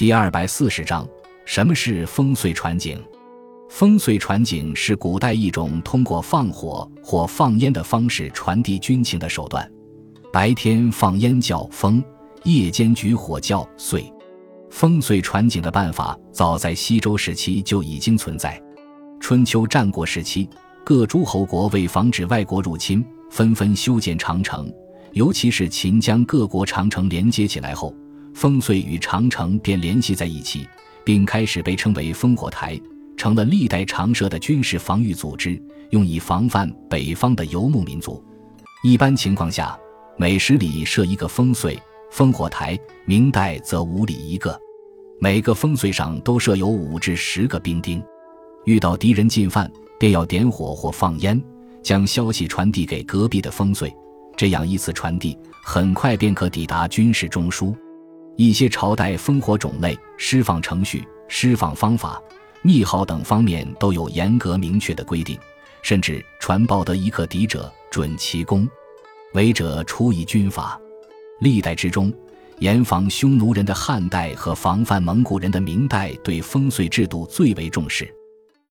第二百四十章，什么是烽燧传景？烽燧传景是古代一种通过放火或放烟的方式传递军情的手段。白天放烟叫烽，夜间举火叫燧。烽燧传景的办法早在西周时期就已经存在。春秋战国时期，各诸侯国为防止外国入侵，纷纷修建长城。尤其是秦将各国长城连接起来后，烽燧与长城便联系在一起，并开始被称为烽火台，成了历代常设的军事防御组织，用以防范北方的游牧民族。一般情况下，每十里设一个烽燧烽火台，明代则五里一个，每个烽燧上都设有五至十个兵丁。遇到敌人进犯，便要点火或放烟，将消息传递给隔壁的烽燧。这样依次传递，很快便可抵达军事中枢。一些朝代烽火种类、释放程序、释放方法、密号等方面都有严格明确的规定，甚至传报得一克敌者准其功，违者处以军法。历代之中，严防匈奴人的汉代和防范蒙古人的明代对烽燧制度最为重视。